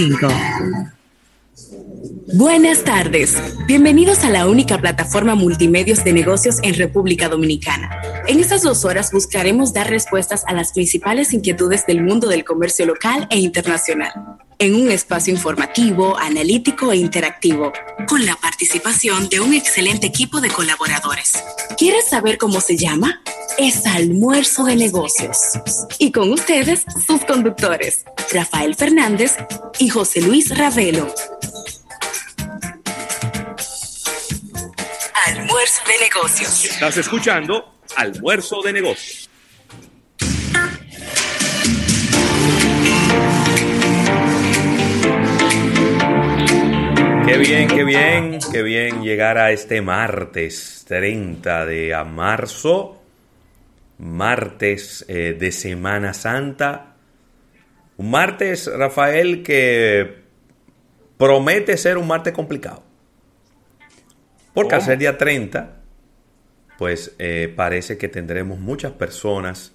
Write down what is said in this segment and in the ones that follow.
106.5. Buenas tardes. Bienvenidos a la única plataforma multimedios de negocios en República Dominicana. En estas dos horas buscaremos dar respuestas a las principales inquietudes del mundo del comercio local e internacional, en un espacio informativo, analítico e interactivo, con la participación de un excelente equipo de colaboradores. ¿Quieres saber cómo se llama? Es Almuerzo de Negocios. Y con ustedes, sus conductores, Rafael Fernández y José Luis Ravelo. Almuerzo de negocios. Estás escuchando Almuerzo de negocios. Qué bien, qué bien, qué bien llegar a este martes 30 de marzo, martes eh, de Semana Santa. Un martes, Rafael, que promete ser un martes complicado. Porque al ser día 30, pues eh, parece que tendremos muchas personas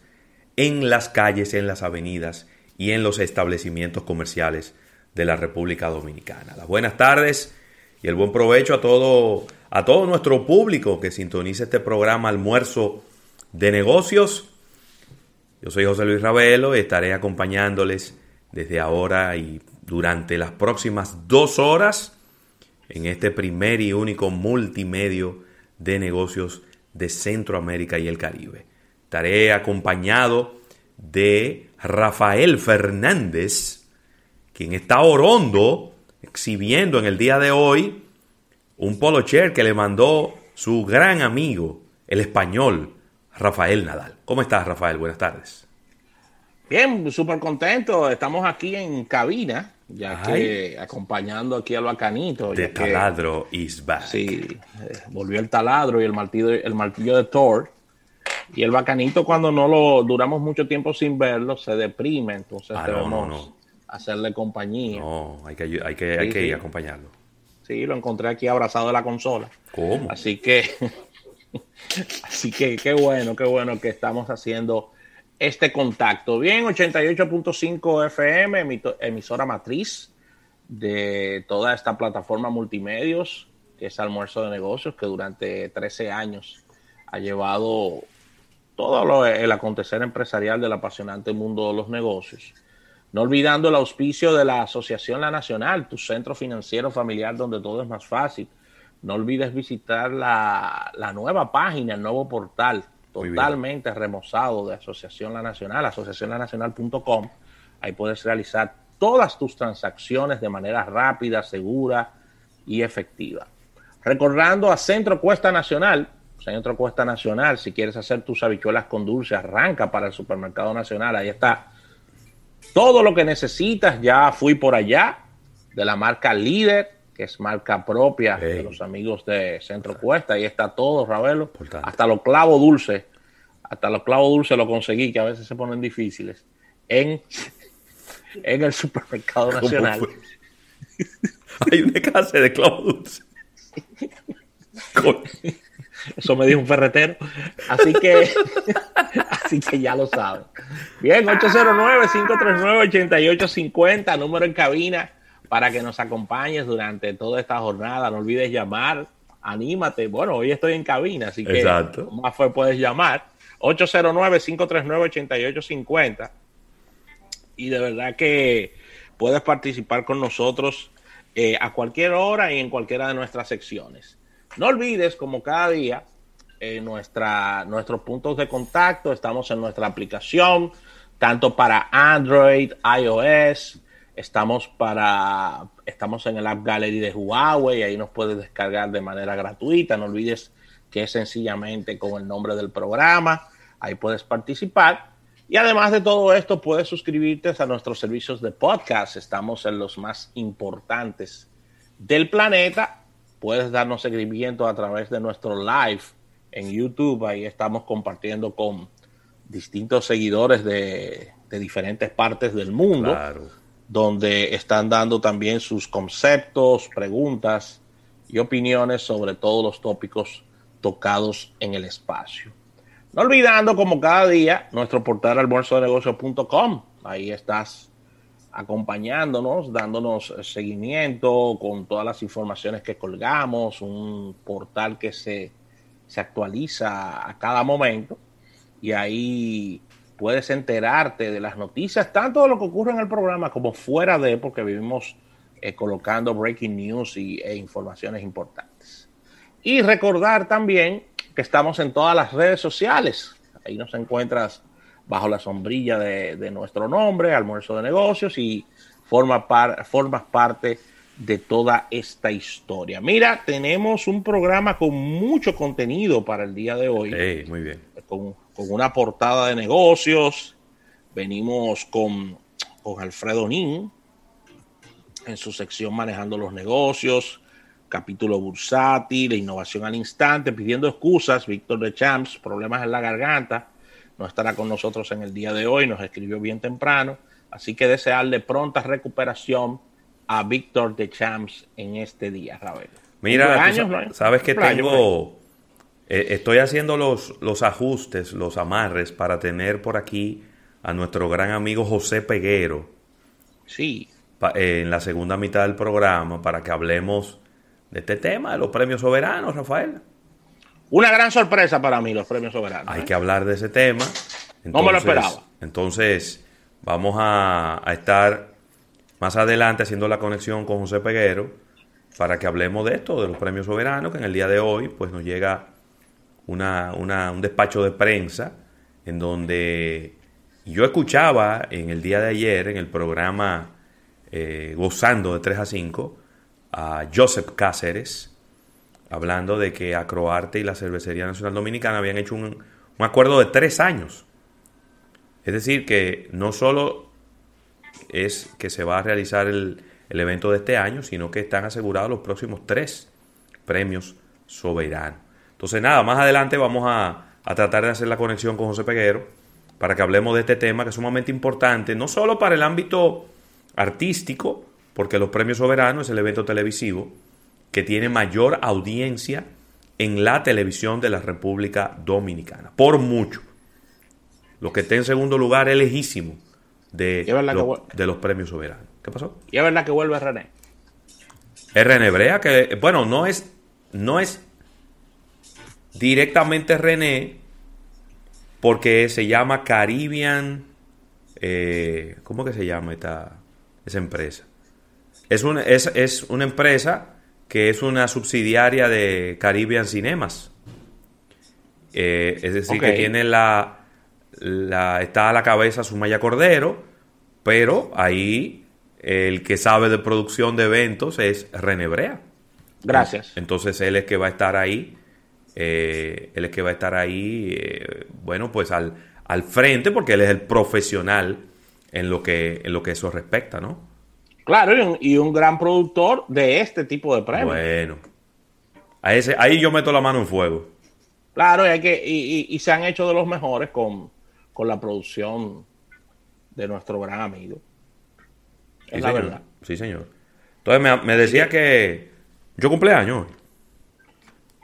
en las calles, en las avenidas y en los establecimientos comerciales de la República Dominicana. Las buenas tardes y el buen provecho a todo, a todo nuestro público que sintoniza este programa Almuerzo de Negocios. Yo soy José Luis Ravelo y estaré acompañándoles desde ahora y durante las próximas dos horas en este primer y único multimedio de negocios de Centroamérica y el Caribe. Estaré acompañado de Rafael Fernández, quien está orondo, exhibiendo en el día de hoy un polo chair que le mandó su gran amigo, el español, Rafael Nadal. ¿Cómo estás, Rafael? Buenas tardes. Bien, súper contento. Estamos aquí en cabina ya que acompañando aquí al bacanito. De taladro is back. Sí, eh, volvió el taladro y el martillo, el martillo de Thor. Y el bacanito, cuando no lo duramos mucho tiempo sin verlo, se deprime. Entonces ah, debemos hacerle compañía. No, hay que, hay que, hay que ir a acompañarlo. Sí, lo encontré aquí abrazado de la consola. ¿Cómo? Así que, así que qué bueno, qué bueno que estamos haciendo este contacto. Bien, 88.5 FM, emisora matriz de toda esta plataforma multimedios, que es Almuerzo de Negocios, que durante 13 años ha llevado todo el acontecer empresarial del apasionante mundo de los negocios. No olvidando el auspicio de la Asociación La Nacional, tu centro financiero familiar donde todo es más fácil. No olvides visitar la, la nueva página, el nuevo portal totalmente remozado de Asociación La Nacional, asociacionlanacional.com. Ahí puedes realizar todas tus transacciones de manera rápida, segura y efectiva. Recordando a Centro Cuesta Nacional, Centro Cuesta Nacional, si quieres hacer tus habichuelas con dulce, arranca para el Supermercado Nacional, ahí está todo lo que necesitas, ya fui por allá, de la marca Líder, que es marca propia de los amigos de Centro Cuesta. Ahí está todo, Ravelo. Hasta los clavos dulces. Hasta los clavos dulces lo conseguí, que a veces se ponen difíciles. En, en el supermercado nacional. Hay una casa de clavos dulces. Eso me dijo un ferretero. Así que, así que ya lo saben. Bien, 809-539-8850, número en cabina para que nos acompañes durante toda esta jornada. No olvides llamar, anímate. Bueno, hoy estoy en cabina, así que más fue puedes llamar. 809-539-8850. Y de verdad que puedes participar con nosotros eh, a cualquier hora y en cualquiera de nuestras secciones. No olvides, como cada día, eh, nuestra, nuestros puntos de contacto. Estamos en nuestra aplicación, tanto para Android, iOS, Estamos para estamos en el App Gallery de Huawei, ahí nos puedes descargar de manera gratuita. No olvides que es sencillamente con el nombre del programa, ahí puedes participar. Y además de todo esto, puedes suscribirte a nuestros servicios de podcast. Estamos en los más importantes del planeta. Puedes darnos seguimiento a través de nuestro live en YouTube. Ahí estamos compartiendo con distintos seguidores de, de diferentes partes del mundo. Claro donde están dando también sus conceptos, preguntas y opiniones sobre todos los tópicos tocados en el espacio. No olvidando, como cada día, nuestro portal almuerzodenegocios.com. Ahí estás acompañándonos, dándonos seguimiento con todas las informaciones que colgamos, un portal que se, se actualiza a cada momento y ahí puedes enterarte de las noticias, tanto de lo que ocurre en el programa como fuera de, porque vivimos eh, colocando breaking news y, e informaciones importantes. Y recordar también que estamos en todas las redes sociales. Ahí nos encuentras bajo la sombrilla de, nuestro nombre, Almuerzo de Negocios, y forma formas parte de toda esta historia. Mira, tenemos un programa con mucho contenido para el día de hoy. muy bien. Con, una portada de negocios. Venimos con, con Alfredo Nin en su sección Manejando los Negocios, capítulo bursátil, de innovación al instante, pidiendo excusas. Víctor de Champs, problemas en la garganta, no estará con nosotros en el día de hoy, nos escribió bien temprano. Así que desearle pronta recuperación a Víctor de Champs en este día, Ravel. Mira, sabes que tengo, eh, estoy haciendo los, los ajustes, los amarres para tener por aquí a nuestro gran amigo José Peguero. Sí. Eh, en la segunda mitad del programa para que hablemos de este tema de los premios soberanos, Rafael. Una gran sorpresa para mí, los premios soberanos. Hay ¿eh? que hablar de ese tema. no me lo esperaba. Entonces, vamos a, estar más adelante haciendo la conexión con José Peguero para que hablemos de esto, de los premios soberanos, que en el día de hoy pues nos llega una, un despacho de prensa en donde yo escuchaba en el día de ayer en el programa eh, Gozando de 3 a 5 a Joseph Cáceres, hablando de que Acroarte y la Cervecería Nacional Dominicana habían hecho un, acuerdo de tres años. Es decir, que no solo es que se va a realizar el, evento de este año, sino que están asegurados los próximos tres premios soberanos. Entonces, nada, más adelante vamos a, a, tratar de hacer la conexión con José Peguero para que hablemos de este tema que es sumamente importante, no solo para el ámbito artístico, porque los premios soberanos es el evento televisivo que tiene mayor audiencia en la televisión de la República Dominicana. Por mucho. Lo que está en segundo lugar es lejísimo de, de los premios soberanos. ¿Qué pasó? Y es verdad que vuelve René. Es René Brea, que bueno, no es, no es directamente René, porque se llama Caribbean. Eh, ¿Cómo que se llama esta esa empresa? Es una, es, es una empresa que es una subsidiaria de Caribbean Cinemas. Eh, es decir, que tiene la, la, está a la cabeza Sumaya Cordero, pero ahí el que sabe de producción de eventos es René Brea. Gracias. Entonces él es que va a estar ahí, eh, él es que va a estar ahí, eh, bueno, pues al, al frente, porque él es el profesional en lo que, en lo que eso respecta, ¿no? Claro, y un, gran productor de este tipo de premios. Bueno, a ese, ahí yo meto la mano en fuego. Claro, y, hay que, y, se han hecho de los mejores con, la producción de nuestro gran amigo. Es la verdad. Sí, señor. Entonces me, decía que yo cumpleaños.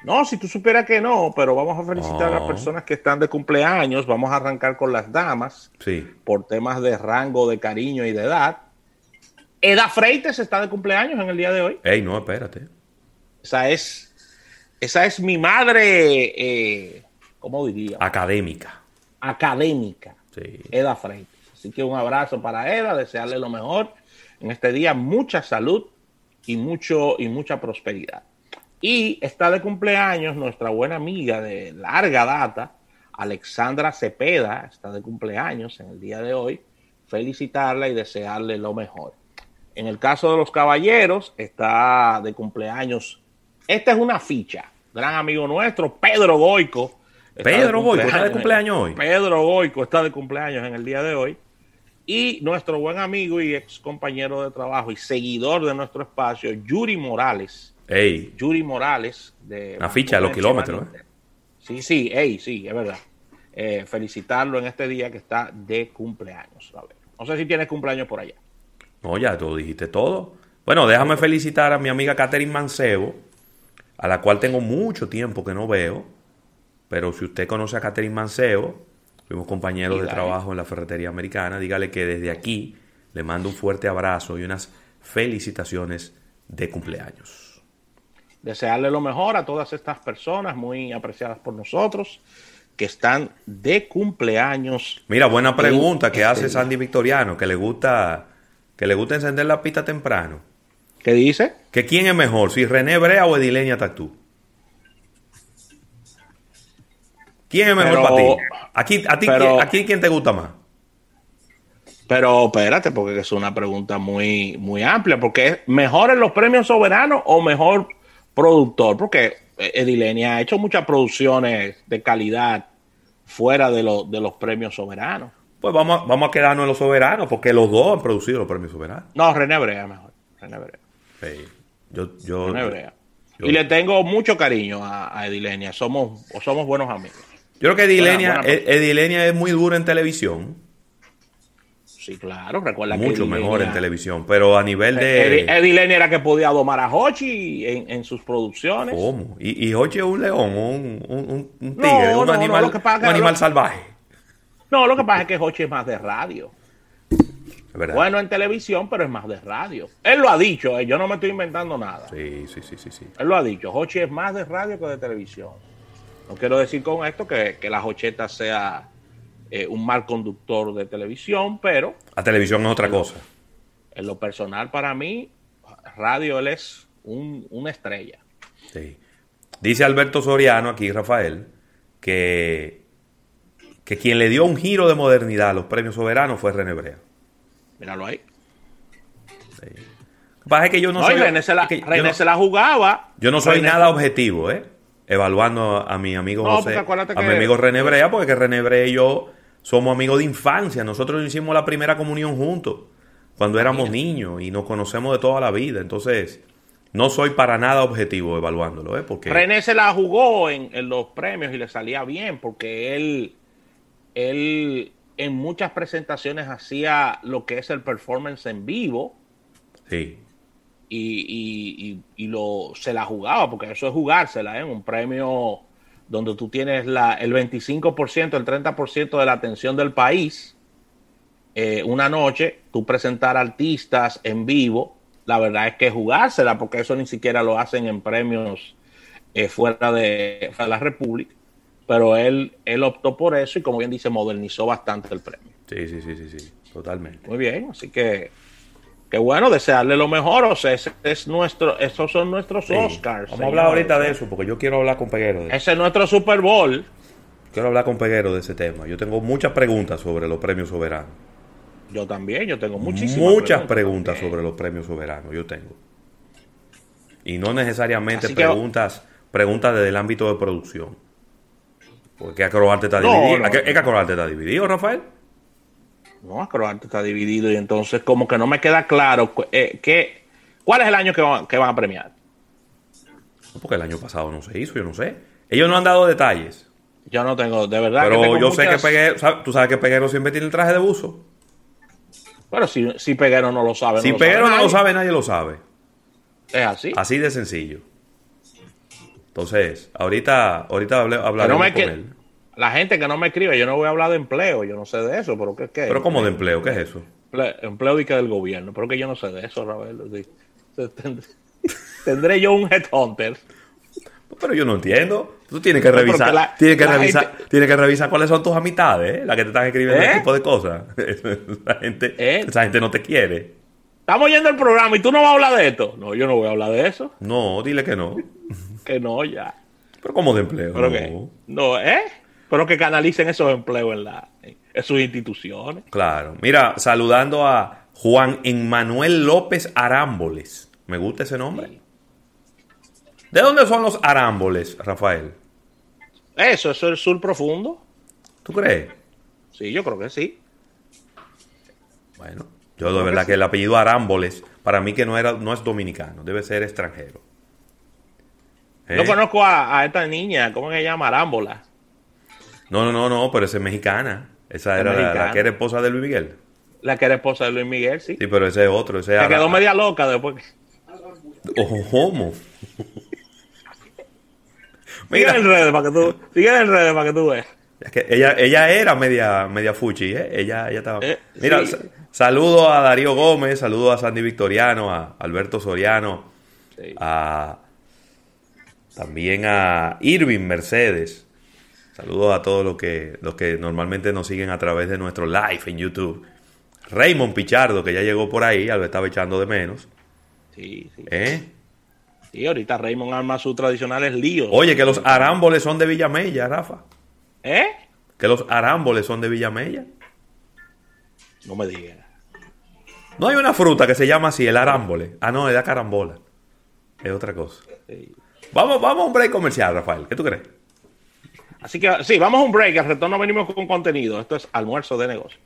No, si tú supieras que no, pero vamos a felicitar a las personas que están de cumpleaños. Vamos a arrancar con las damas. Sí. Por temas de rango, de cariño y de edad. Eda Freites está de cumpleaños en el día de hoy. Ey, no, espérate. Esa es, esa es mi madre, eh, ¿cómo diría? Académica. Académica. Sí. Eda Freites. Así que un abrazo para Eda, desearle lo mejor en este día, mucha salud y, mucho, y mucha prosperidad. Y está de cumpleaños nuestra buena amiga de larga data, Alexandra Cepeda, está de cumpleaños en el día de hoy. Felicitarla y desearle lo mejor. En el caso de los caballeros, está de cumpleaños. Esta es una ficha. Gran amigo nuestro, Pedro Goico. Pedro Goico está de cumpleaños hoy. Pedro Goico está de cumpleaños en el día de hoy. Y nuestro buen amigo y ex compañero de trabajo y seguidor de nuestro espacio, Yuri Morales. Ey. Yuri Morales. De una ficha de los kilómetros. ¿eh? Sí, sí, ey, sí, es verdad. Eh, felicitarlo en este día que está de cumpleaños. No sé si tienes cumpleaños por allá. No, ya tú dijiste todo. Bueno, déjame felicitar a mi amiga Catherine Mancebo, a la cual tengo mucho tiempo que no veo. Pero si usted conoce a Catherine Mancebo, fuimos compañeros de trabajo en la ferretería americana, dígale que desde aquí le mando un fuerte abrazo y unas felicitaciones de cumpleaños. Desearle lo mejor a todas estas personas muy apreciadas por nosotros que están de cumpleaños. Mira, buena pregunta que hace Sandy Victoriano, que le gusta que le gusta encender la pista temprano. ¿Qué dice? Que quién es mejor, si René Brea o Edilenia Tactú. ¿Quién es mejor para ti? Aquí, a ti aquí quién te gusta más? Pero espérate, porque es una pregunta muy, muy amplia, porque es mejor en los premios soberanos o mejor productor, porque Edilenia ha hecho muchas producciones de calidad fuera de, de los premios soberanos. Pues vamos, vamos a quedarnos en los soberanos, porque los dos han producido los premios soberanos. No, René Brea mejor. René Brea. Yo, yo, René Brea. y le tengo mucho cariño a, Edilenia. Somos, somos buenos amigos. Yo creo que Edilenia, Edilenia es muy dura en televisión. Sí, claro, recuerda Mucho que Mucho mejor en televisión, pero a nivel de... Edilenia era que podía domar a Hochi en, sus producciones. ¿Cómo? ¿Y, y Hochi es un león, un, un, un tigre, un animal, un animal salvaje? No, lo que pasa es que Hochi es más de radio. Bueno en televisión, pero es más de radio. Él lo ha dicho, eh, yo no me estoy inventando nada. Sí, sí, sí, sí, sí. Él lo ha dicho, Hochi es más de radio que de televisión. No quiero decir con esto que, que la Hocheta sea eh, un mal conductor de televisión, pero... La televisión es otra cosa. en lo personal, para mí, radio él es una estrella. Sí. Dice Alberto Soriano, aquí Rafael, que, que quien le dio un giro de modernidad a los premios soberanos fue René Brea. Míralo ahí. Sí. Pasa que yo no, soy. René, se la, se la jugaba. Yo no soy nada objetivo, ¿eh? Evaluando a, mi amigo José, a mi amigo René Brea, porque René Brea y yo somos amigos de infancia. Nosotros hicimos la primera comunión juntos cuando éramos niños y nos conocemos de toda la vida. Entonces, no soy para nada objetivo evaluándolo, ¿eh? Porque... René se la jugó en, los premios y le salía bien porque él, él en muchas presentaciones hacía lo que es el performance en vivo. Sí. Y, y, lo, se la jugaba, porque eso es jugársela, ¿eh? Un premio donde tú tienes la, el 25%, el 30% de la atención del país, eh, una noche, tú presentar artistas en vivo, la verdad es que jugársela, porque eso ni siquiera lo hacen en premios eh, fuera, de, la República, pero él, él optó por eso y como bien dice, modernizó bastante el premio. Sí, sí, sí, sí, sí, totalmente. Muy bien, así que Qué bueno, desearle lo mejor, o sea, ese es nuestro, esos son nuestros Oscars. Vamos a hablar ahorita de eso, porque yo quiero hablar con Peguero. De ese es nuestro Super Bowl. Quiero hablar con Peguero de ese tema. Yo tengo muchas preguntas sobre los premios soberanos. Yo también, yo tengo muchísimas Muchas preguntas, sobre los premios soberanos, yo tengo. Y no necesariamente preguntas, preguntas desde el ámbito de producción. Porque Acroarte está dividido. ¿Es que Acroarte está dividido, Rafael? No, Acroarte está dividido y entonces como que no me queda claro eh, cuál es el año que van, que van a premiar. Porque el año pasado no se hizo, yo no sé. Ellos no han dado detalles. Yo no tengo, de verdad. Pero yo sé que Peguero, tú sabes que Peguero siempre tiene el traje de buzo. Pero si, si Peguero no lo sabe. Si Peguero no lo sabe, nadie lo sabe. Es así. Así de sencillo. Entonces, ahorita, ahorita hablaremos con él. La gente que no me escribe, yo no voy a hablar de empleo, yo no sé de eso, pero ¿qué, qué ¿Pero cómo de empleo? ¿Qué es eso? Empleo, y que del gobierno, pero que yo no sé de eso, Rafael. Tendré, yo un headhunter. Pero yo no entiendo. Tú tienes que revisar, tienes que revisar, tienes que revisar cuáles son tus amistades, ¿eh? las que te están escribiendo ese ¿Eh? tipo de cosas. Esa gente, ¿Eh? esa gente no te quiere. Estamos yendo el programa y tú no vas a hablar de esto. No, yo no voy a hablar de eso. No, dile que no. que no, ya. Pero como de empleo. no. no, ¿eh? Pero que canalicen esos empleos en, la, en sus instituciones. Claro. Mira, saludando a Juan Emmanuel López Arámboles. Me gusta ese nombre. ¿De dónde son los arámboles, Rafael? Eso, eso es el sur profundo. ¿Tú crees? Sí, yo creo que sí. Bueno, yo de verdad que, el apellido Arámboles, para mí que no, era, no es dominicano, debe ser extranjero. Yo ¿Eh? conozco a, esta niña, ¿cómo se llama? Arámbola. No, no, no, no, pero esa es mexicana. Esa era la, que era esposa de Luis Miguel. La que era esposa de Luis Miguel, sí. Sí, pero ese es otro. Ese Se quedó media loca después. Ojo, homo. Mira. Sigue en redes para que tú, sigue en redes para que tú veas. Es que ella, ella era media, media fuchi, ¿eh? Ella, ella estaba. Eh, mira, Saludo a Darío Gómez, saludo a Sandy Victoriano, a Alberto Soriano, a, también a Irving Mercedes. Saludos a todos los que, los que normalmente nos siguen a través de nuestro live en YouTube. Raymond Pichardo, que ya llegó por ahí, lo estaba echando de menos. Sí, sí. ¿Eh? Sí, ahorita Raymond arma sus tradicionales líos. Oye, que los arámboles son de Villamella, Rafa. ¿Eh? Que los arámboles son de Villamella. No me digas. No hay una fruta que se llama así, el arámbole. Ah, no, es la carambola. Es otra cosa. Vamos, vamos a un break comercial, Rafael. ¿Qué tú crees? Así que sí, vamos a un break. Al retorno venimos con contenido. Esto es almuerzo de negocio.